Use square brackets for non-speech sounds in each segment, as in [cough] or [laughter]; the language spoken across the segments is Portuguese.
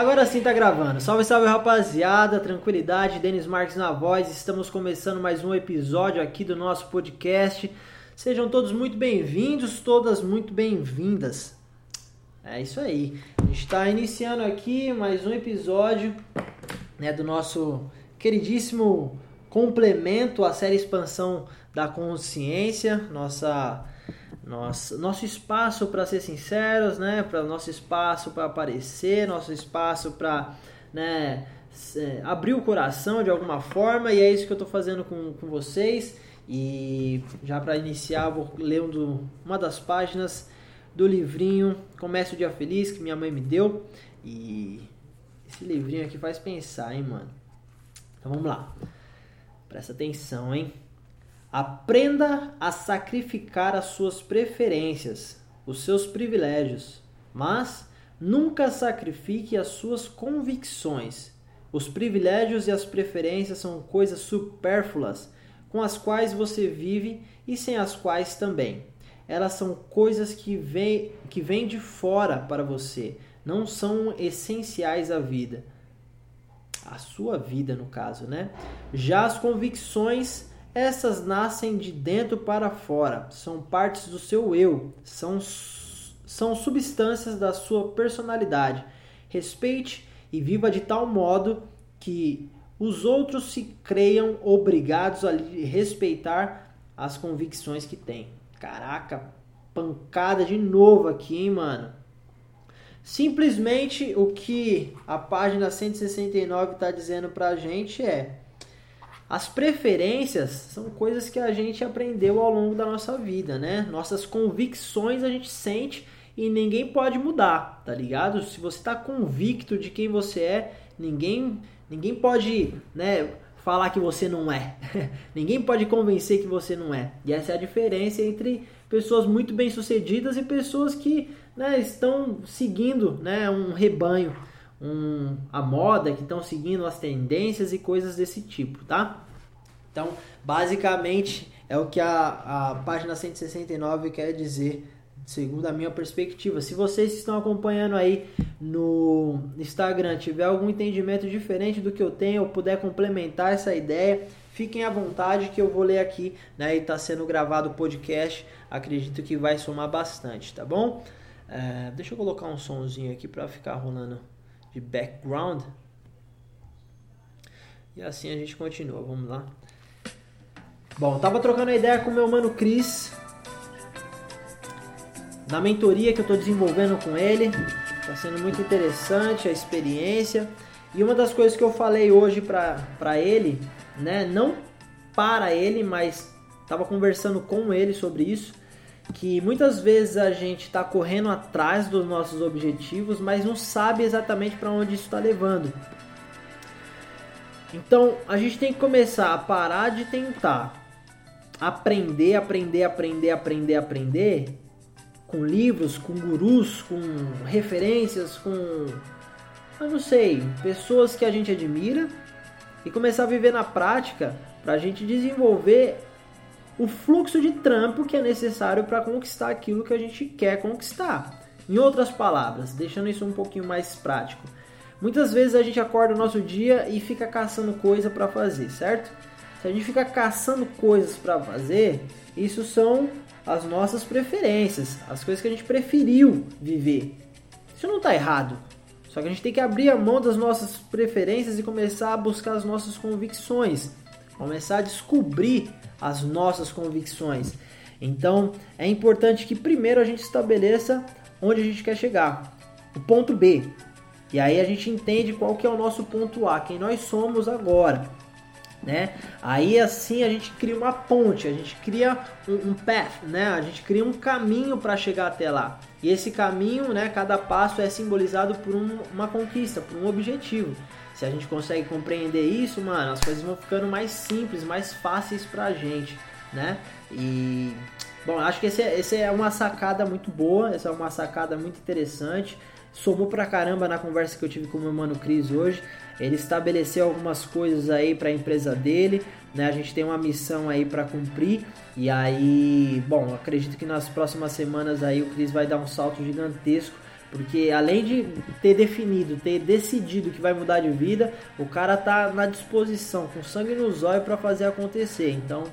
Agora sim tá gravando. Salve, salve rapaziada, tranquilidade, Denis Marques na voz. Estamos começando mais um episódio aqui do nosso podcast. Sejam todos muito bem-vindos, todas muito bem-vindas. É isso aí. A gente está iniciando aqui mais um episódio né, do nosso queridíssimo complemento à série Expansão da Consciência, nossa nosso, nosso espaço para ser sinceros, né? Para nosso espaço para aparecer, nosso espaço para, né? Abrir o coração de alguma forma e é isso que eu estou fazendo com, com vocês. E já para iniciar, vou ler um uma das páginas do livrinho Comece o Dia Feliz que minha mãe me deu. E esse livrinho aqui faz pensar, hein, mano? Então vamos lá. Presta atenção, hein? Aprenda a sacrificar as suas preferências, os seus privilégios, mas nunca sacrifique as suas convicções. Os privilégios e as preferências são coisas supérfluas com as quais você vive e sem as quais também. Elas são coisas que vêm que vem de fora para você, não são essenciais à vida. A sua vida, no caso, né? Já as convicções essas nascem de dentro para fora, são partes do seu eu, são, são substâncias da sua personalidade. Respeite e viva de tal modo que os outros se creiam obrigados a respeitar as convicções que têm. Caraca, pancada de novo aqui, hein, mano? Simplesmente o que a página 169 está dizendo pra gente é as preferências são coisas que a gente aprendeu ao longo da nossa vida, né? Nossas convicções a gente sente e ninguém pode mudar, tá ligado? Se você está convicto de quem você é, ninguém, ninguém pode, né, falar que você não é. [laughs] ninguém pode convencer que você não é. E essa é a diferença entre pessoas muito bem-sucedidas e pessoas que, né, estão seguindo, né, um rebanho um, a moda, que estão seguindo as tendências e coisas desse tipo, tá? Então, basicamente, é o que a, a página 169 quer dizer, segundo a minha perspectiva. Se vocês estão acompanhando aí no Instagram, tiver algum entendimento diferente do que eu tenho, ou puder complementar essa ideia, fiquem à vontade que eu vou ler aqui, né? E tá sendo gravado o podcast, acredito que vai somar bastante, tá bom? É, deixa eu colocar um sonzinho aqui para ficar rolando de background. E assim a gente continua, vamos lá. Bom, tava trocando ideia com meu mano Cris na mentoria que eu estou desenvolvendo com ele. Está sendo muito interessante a experiência. E uma das coisas que eu falei hoje para ele, né, não para ele, mas estava conversando com ele sobre isso, que muitas vezes a gente está correndo atrás dos nossos objetivos, mas não sabe exatamente para onde isso está levando. Então a gente tem que começar a parar de tentar aprender, aprender, aprender, aprender, aprender com livros, com gurus, com referências, com eu não sei, pessoas que a gente admira e começar a viver na prática para a gente desenvolver o fluxo de trampo que é necessário para conquistar aquilo que a gente quer conquistar. Em outras palavras, deixando isso um pouquinho mais prático. Muitas vezes a gente acorda o nosso dia e fica caçando coisa para fazer, certo? Se a gente fica caçando coisas para fazer, isso são as nossas preferências, as coisas que a gente preferiu viver. Isso não está errado. Só que a gente tem que abrir a mão das nossas preferências e começar a buscar as nossas convicções, começar a descobrir as nossas convicções. Então, é importante que primeiro a gente estabeleça onde a gente quer chegar, o ponto B. E aí a gente entende qual que é o nosso ponto A, quem nós somos agora, né? Aí assim a gente cria uma ponte, a gente cria um, um path, né? A gente cria um caminho para chegar até lá. E esse caminho, né? Cada passo é simbolizado por um, uma conquista, por um objetivo. Se a gente consegue compreender isso, mano, as coisas vão ficando mais simples, mais fáceis pra gente, né? E bom, acho que esse é, esse é uma sacada muito boa, essa é uma sacada muito interessante. Somou pra caramba na conversa que eu tive com o meu mano Cris hoje. Ele estabeleceu algumas coisas aí para a empresa dele, né? A gente tem uma missão aí para cumprir. E aí, bom, acredito que nas próximas semanas aí o Cris vai dar um salto gigantesco Porque além de ter definido, ter decidido que vai mudar de vida, o cara tá na disposição, com sangue nos olhos para fazer acontecer. Então,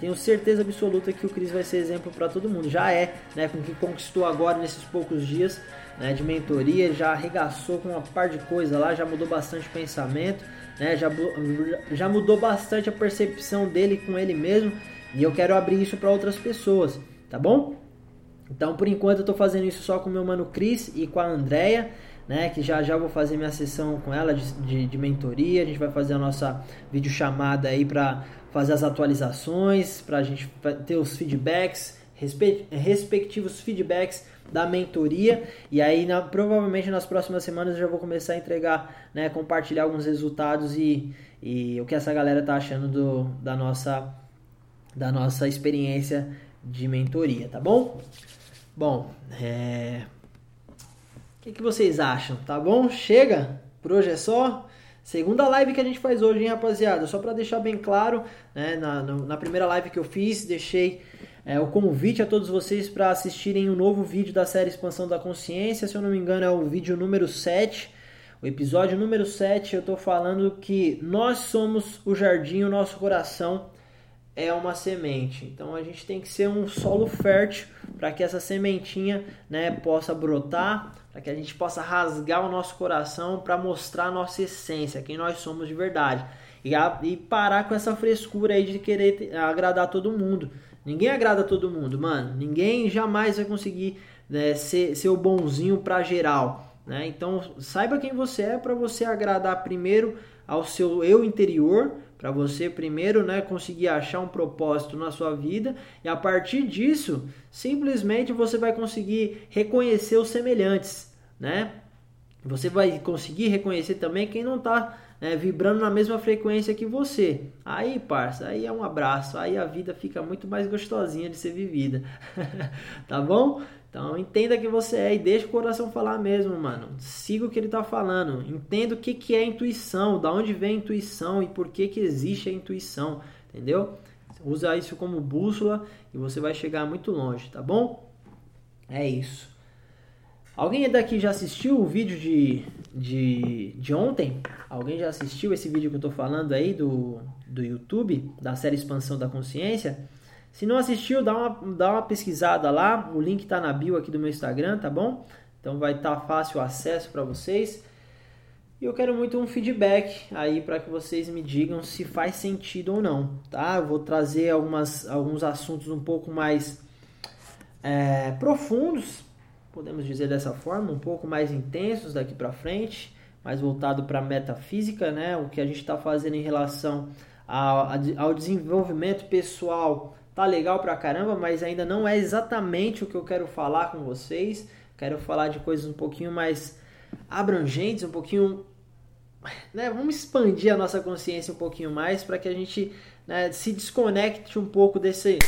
tenho certeza absoluta que o Cris vai ser exemplo para todo mundo. Já é, né, com o que conquistou agora nesses poucos dias, né, de mentoria, já arregaçou com uma par de coisa lá, já mudou bastante o pensamento, né, já, já mudou bastante a percepção dele com ele mesmo. E eu quero abrir isso para outras pessoas, tá bom? Então, por enquanto, eu estou fazendo isso só com o meu mano Cris e com a Andrea, né? Que já já vou fazer minha sessão com ela de, de, de mentoria. A gente vai fazer a nossa videochamada aí para fazer as atualizações, para a gente ter os feedbacks, respe, respectivos feedbacks da mentoria. E aí, na, provavelmente nas próximas semanas, eu já vou começar a entregar, né? Compartilhar alguns resultados e, e o que essa galera tá achando do, da nossa da nossa experiência de mentoria, tá bom? Bom, é... o que, que vocês acham? Tá bom? Chega? Por hoje é só? Segunda live que a gente faz hoje, hein, rapaziada? Só para deixar bem claro, né, na, na primeira live que eu fiz, deixei é, o convite a todos vocês para assistirem o um novo vídeo da série Expansão da Consciência. Se eu não me engano, é o vídeo número 7. O episódio número 7, eu estou falando que nós somos o jardim, o nosso coração é uma semente. Então a gente tem que ser um solo fértil para que essa sementinha né, possa brotar, para que a gente possa rasgar o nosso coração para mostrar a nossa essência, quem nós somos de verdade. E, a, e parar com essa frescura aí de querer agradar todo mundo. Ninguém agrada todo mundo, mano. Ninguém jamais vai conseguir né, ser, ser o bonzinho para geral. Né? Então saiba quem você é para você agradar primeiro ao seu eu interior para você primeiro, né, conseguir achar um propósito na sua vida e a partir disso, simplesmente você vai conseguir reconhecer os semelhantes, né? Você vai conseguir reconhecer também quem não está né, vibrando na mesma frequência que você. Aí, parça, aí é um abraço, aí a vida fica muito mais gostosinha de ser vivida. [laughs] tá bom? Então entenda que você é e deixa o coração falar mesmo, mano. Siga o que ele tá falando. Entenda o que, que é intuição, da onde vem a intuição e por que, que existe a intuição, entendeu? Usa isso como bússola e você vai chegar muito longe, tá bom? É isso. Alguém daqui já assistiu o vídeo de, de, de ontem? Alguém já assistiu esse vídeo que eu tô falando aí do, do YouTube, da série Expansão da Consciência? Se não assistiu, dá uma, dá uma pesquisada lá. O link está na bio aqui do meu Instagram, tá bom? Então vai estar tá fácil o acesso para vocês. E eu quero muito um feedback aí para que vocês me digam se faz sentido ou não, tá? Eu vou trazer algumas, alguns assuntos um pouco mais é, profundos, podemos dizer dessa forma, um pouco mais intensos daqui para frente, mais voltado para metafísica, né? O que a gente está fazendo em relação ao, ao desenvolvimento pessoal tá legal pra caramba, mas ainda não é exatamente o que eu quero falar com vocês. Quero falar de coisas um pouquinho mais abrangentes, um pouquinho. Né, vamos expandir a nossa consciência um pouquinho mais para que a gente né, se desconecte um pouco desse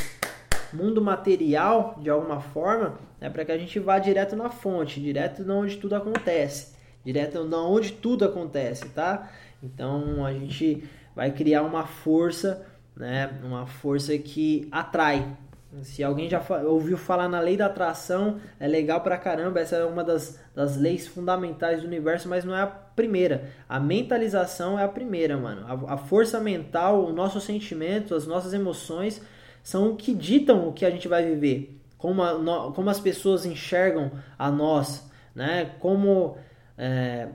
mundo material de alguma forma, né, para que a gente vá direto na fonte, direto de onde tudo acontece, direto de onde tudo acontece, tá? Então a gente vai criar uma força né? Uma força que atrai. Se alguém já ouviu falar na lei da atração, é legal pra caramba. Essa é uma das, das leis fundamentais do universo, mas não é a primeira. A mentalização é a primeira, mano. A, a força mental, o nosso sentimento, as nossas emoções são o que ditam o que a gente vai viver. Como, a, como as pessoas enxergam a nós, né? Como, é,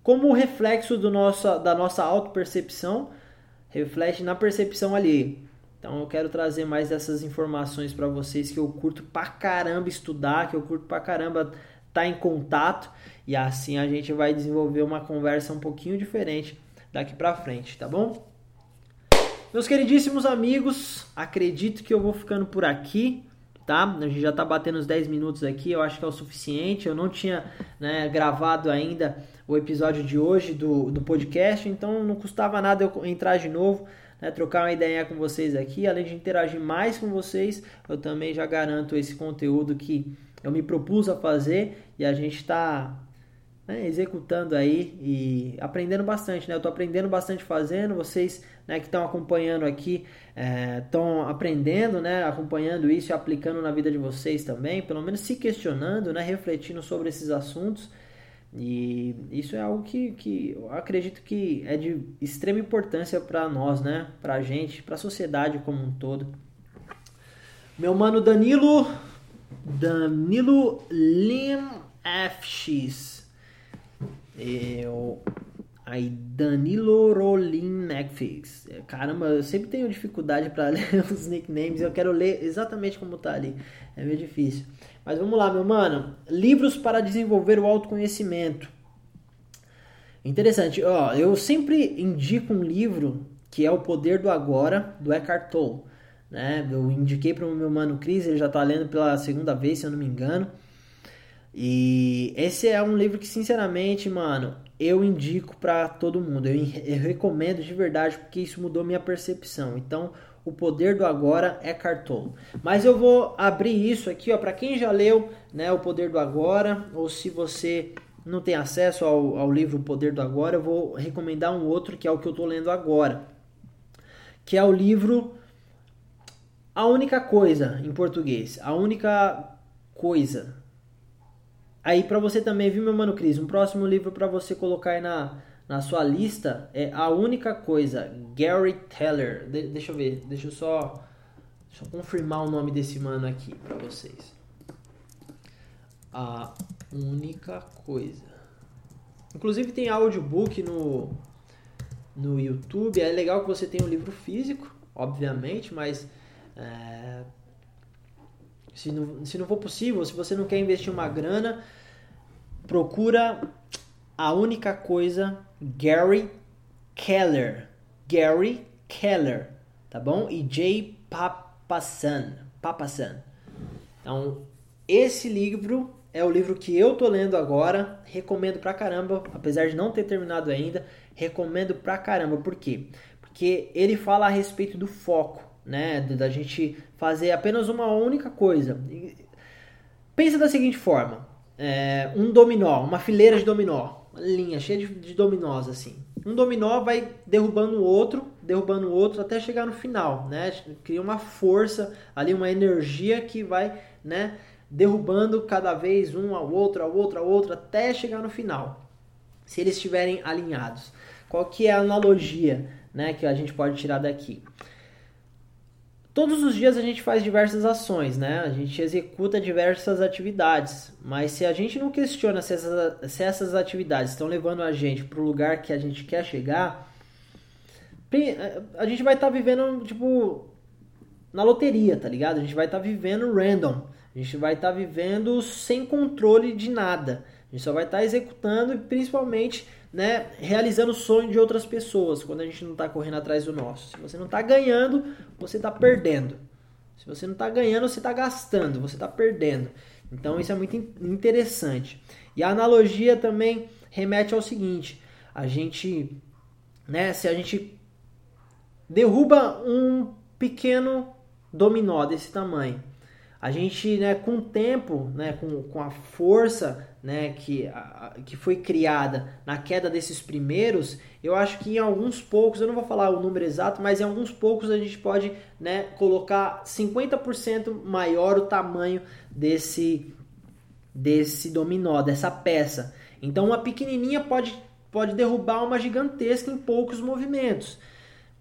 como reflexo do nosso, da nossa autopercepção reflete na percepção ali. Então eu quero trazer mais dessas informações para vocês que eu curto pra caramba estudar, que eu curto pra caramba estar tá em contato e assim a gente vai desenvolver uma conversa um pouquinho diferente daqui para frente, tá bom? Meus queridíssimos amigos, acredito que eu vou ficando por aqui tá? A gente já tá batendo os 10 minutos aqui, eu acho que é o suficiente. Eu não tinha né, gravado ainda o episódio de hoje do, do podcast, então não custava nada eu entrar de novo, né, trocar uma ideia com vocês aqui. Além de interagir mais com vocês, eu também já garanto esse conteúdo que eu me propus a fazer e a gente está né, executando aí e aprendendo bastante, né? Eu tô aprendendo bastante fazendo, vocês né, que estão acompanhando aqui estão é, aprendendo, né? Acompanhando isso e aplicando na vida de vocês também, pelo menos se questionando, né? Refletindo sobre esses assuntos. E isso é algo que, que eu acredito que é de extrema importância para nós, né? Pra gente, pra sociedade como um todo. Meu mano Danilo, Danilo Lim FX. Eu. Aí, Danilo Rolim Netflix. Caramba, eu sempre tenho dificuldade para [laughs] ler os nicknames. Eu quero ler exatamente como tá ali. É meio difícil. Mas vamos lá, meu mano. Livros para desenvolver o autoconhecimento. Interessante. Ó, eu sempre indico um livro que é O Poder do Agora, do Eckhart Tolle. Né? Eu indiquei para o meu mano Cris, ele já está lendo pela segunda vez, se eu não me engano. E esse é um livro que, sinceramente, mano, eu indico para todo mundo. Eu, eu, recomendo de verdade porque isso mudou minha percepção. Então, o poder do agora é cartolo. Mas eu vou abrir isso aqui, ó, para quem já leu, né, o poder do agora, ou se você não tem acesso ao, ao livro O Poder do Agora, eu vou recomendar um outro que é o que eu estou lendo agora, que é o livro A Única Coisa em português, A Única Coisa Aí para você também, viu, meu mano Cris? Um próximo livro para você colocar aí na, na sua lista é A Única Coisa, Gary Teller. De, deixa eu ver, deixa eu só, confirmar o nome desse mano aqui para vocês. A Única Coisa. Inclusive tem audiobook no, no YouTube. É legal que você tenha um livro físico, obviamente, mas é, se não, se não for possível, se você não quer investir uma grana, procura a única coisa Gary Keller. Gary Keller, tá bom? E Jay Papasan. Papasan. Então, esse livro é o livro que eu tô lendo agora, recomendo pra caramba, apesar de não ter terminado ainda, recomendo pra caramba. Por quê? Porque ele fala a respeito do foco né? Da gente fazer apenas uma única coisa. Pensa da seguinte forma: é, um dominó, uma fileira de dominó, uma linha cheia de, de dominós assim. Um dominó vai derrubando o outro, derrubando o outro até chegar no final, né? Cria uma força ali, uma energia que vai, né? Derrubando cada vez um ao outro, ao outro, ao outro, até chegar no final. Se eles estiverem alinhados. Qual que é a analogia, né? Que a gente pode tirar daqui? Todos os dias a gente faz diversas ações, né? A gente executa diversas atividades, mas se a gente não questiona se essas, se essas atividades estão levando a gente para o lugar que a gente quer chegar, a gente vai estar tá vivendo, tipo, na loteria, tá ligado? A gente vai estar tá vivendo random, a gente vai estar tá vivendo sem controle de nada. A gente só vai estar tá executando e principalmente né, realizando o sonho de outras pessoas quando a gente não está correndo atrás do nosso. Se você não está ganhando, você está perdendo. Se você não está ganhando, você está gastando, você está perdendo. Então isso é muito interessante. E a analogia também remete ao seguinte: a gente, né, se a gente derruba um pequeno dominó desse tamanho, a gente, né, com o tempo, né, com, com a força né, que, a, que foi criada na queda desses primeiros, eu acho que em alguns poucos, eu não vou falar o número exato, mas em alguns poucos a gente pode né, colocar 50% maior o tamanho desse, desse dominó, dessa peça. Então uma pequenininha pode, pode derrubar uma gigantesca em poucos movimentos.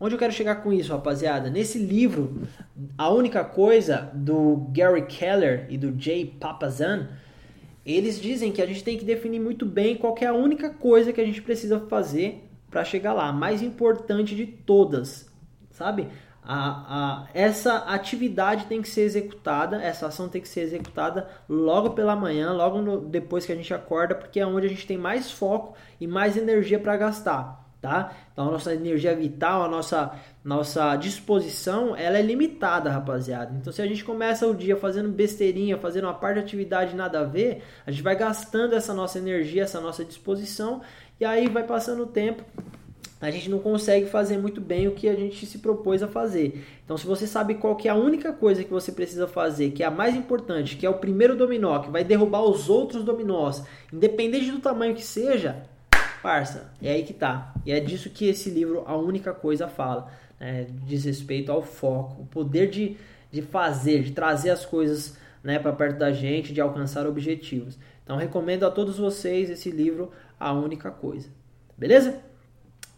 Onde eu quero chegar com isso, rapaziada? Nesse livro, a única coisa do Gary Keller e do Jay Papazan, eles dizem que a gente tem que definir muito bem qual é a única coisa que a gente precisa fazer para chegar lá, a mais importante de todas, sabe? A, a, essa atividade tem que ser executada, essa ação tem que ser executada logo pela manhã, logo no, depois que a gente acorda, porque é onde a gente tem mais foco e mais energia para gastar tá? Então a nossa energia vital, a nossa nossa disposição, ela é limitada, rapaziada. Então se a gente começa o dia fazendo besteirinha, fazendo uma parte de atividade nada a ver, a gente vai gastando essa nossa energia, essa nossa disposição, e aí vai passando o tempo, a gente não consegue fazer muito bem o que a gente se propôs a fazer. Então, se você sabe qual que é a única coisa que você precisa fazer, que é a mais importante, que é o primeiro dominó, que vai derrubar os outros dominós, independente do tamanho que seja, parça, é aí que tá. E é disso que esse livro, a única coisa, fala. Né? Diz respeito ao foco, o poder de, de fazer, de trazer as coisas né, para perto da gente, de alcançar objetivos. Então, recomendo a todos vocês esse livro, A Única Coisa. Beleza?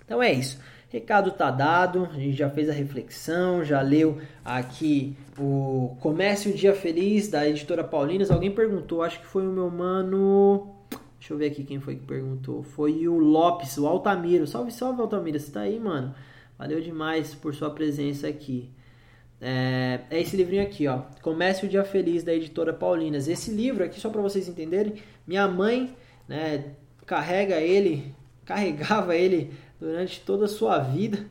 Então é isso. Recado tá dado, a gente já fez a reflexão, já leu aqui o Comece o Dia Feliz da editora Paulinas. Alguém perguntou, acho que foi o meu mano. Deixa eu ver aqui quem foi que perguntou. Foi o Lopes, o Altamiro. Salve, salve, Altamiro. Você tá aí, mano? Valeu demais por sua presença aqui. É, é, esse livrinho aqui, ó. Comece o Dia Feliz da editora Paulinas. Esse livro aqui, só para vocês entenderem, minha mãe né, carrega ele, [laughs] carregava ele durante toda a sua vida,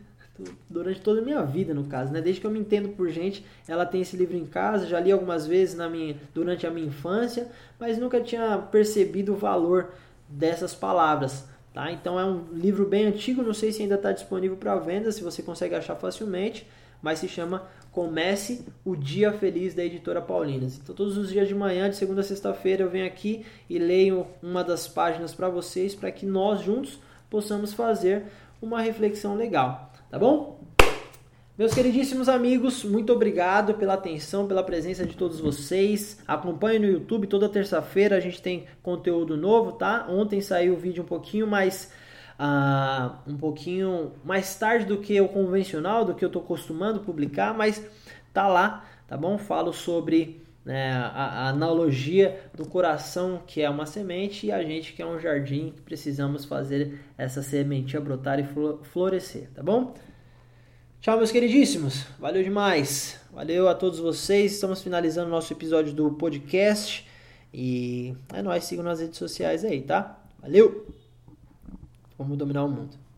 durante toda a minha vida, no caso, né? Desde que eu me entendo por gente, ela tem esse livro em casa, já li algumas vezes na minha, durante a minha infância, mas nunca tinha percebido o valor dessas palavras, tá? Então é um livro bem antigo, não sei se ainda está disponível para venda, se você consegue achar facilmente, mas se chama Comece o Dia Feliz da Editora Paulinas. Então todos os dias de manhã, de segunda a sexta-feira, eu venho aqui e leio uma das páginas para vocês, para que nós juntos possamos fazer uma reflexão legal, tá bom? Meus queridíssimos amigos, muito obrigado pela atenção, pela presença de todos vocês. Acompanhe no YouTube, toda terça-feira a gente tem conteúdo novo, tá? Ontem saiu o vídeo um pouquinho mais uh, um pouquinho mais tarde do que o convencional, do que eu estou acostumando publicar, mas tá lá, tá bom? Falo sobre né, a, a, analogia do coração que é uma semente e a gente que é um jardim que precisamos fazer essa sementinha brotar e florescer, tá bom? Tchau, meus queridíssimos. Valeu demais. Valeu a todos vocês. Estamos finalizando nosso episódio do podcast. E é nóis, sigam nas redes sociais aí, tá? Valeu! Vamos dominar o mundo.